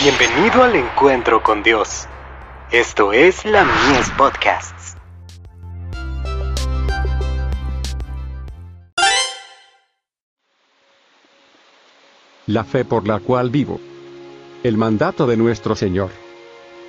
Bienvenido al encuentro con Dios. Esto es la Mies Podcasts. La fe por la cual vivo. El mandato de nuestro Señor.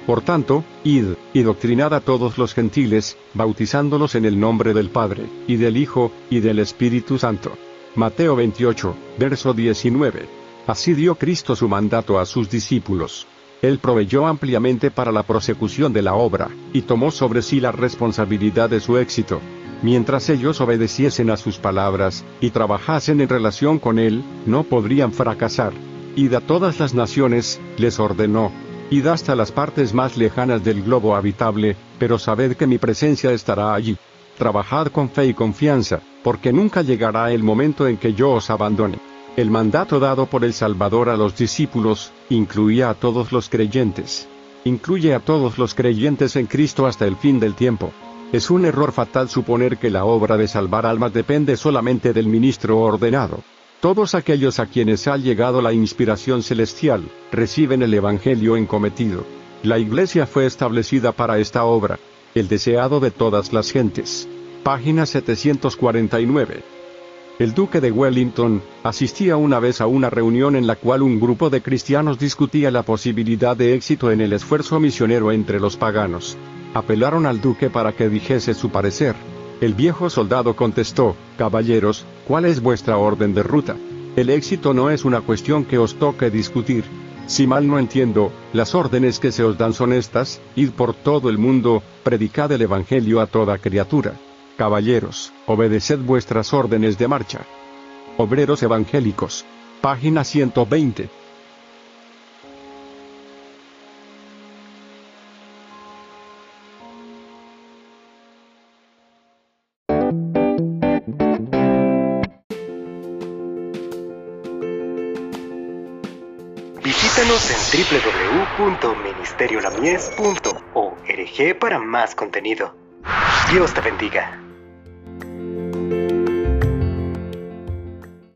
Por tanto, id, y doctrinad a todos los gentiles, bautizándolos en el nombre del Padre, y del Hijo, y del Espíritu Santo. Mateo 28, verso 19. Así dio Cristo su mandato a sus discípulos. Él proveyó ampliamente para la prosecución de la obra, y tomó sobre sí la responsabilidad de su éxito. Mientras ellos obedeciesen a sus palabras, y trabajasen en relación con Él, no podrían fracasar. Id a todas las naciones, les ordenó. Id hasta las partes más lejanas del globo habitable, pero sabed que mi presencia estará allí. Trabajad con fe y confianza, porque nunca llegará el momento en que yo os abandone. El mandato dado por el Salvador a los discípulos, incluía a todos los creyentes. Incluye a todos los creyentes en Cristo hasta el fin del tiempo. Es un error fatal suponer que la obra de salvar almas depende solamente del ministro ordenado. Todos aquellos a quienes ha llegado la inspiración celestial, reciben el Evangelio encometido. La Iglesia fue establecida para esta obra, el deseado de todas las gentes. Página 749. El duque de Wellington asistía una vez a una reunión en la cual un grupo de cristianos discutía la posibilidad de éxito en el esfuerzo misionero entre los paganos. Apelaron al duque para que dijese su parecer. El viejo soldado contestó, Caballeros, ¿cuál es vuestra orden de ruta? El éxito no es una cuestión que os toque discutir. Si mal no entiendo, las órdenes que se os dan son estas, id por todo el mundo, predicad el Evangelio a toda criatura. Caballeros, obedeced vuestras órdenes de marcha. Obreros Evangélicos. Página 120. Visítanos en www.ministeriolamies.org para más contenido. Dios te bendiga.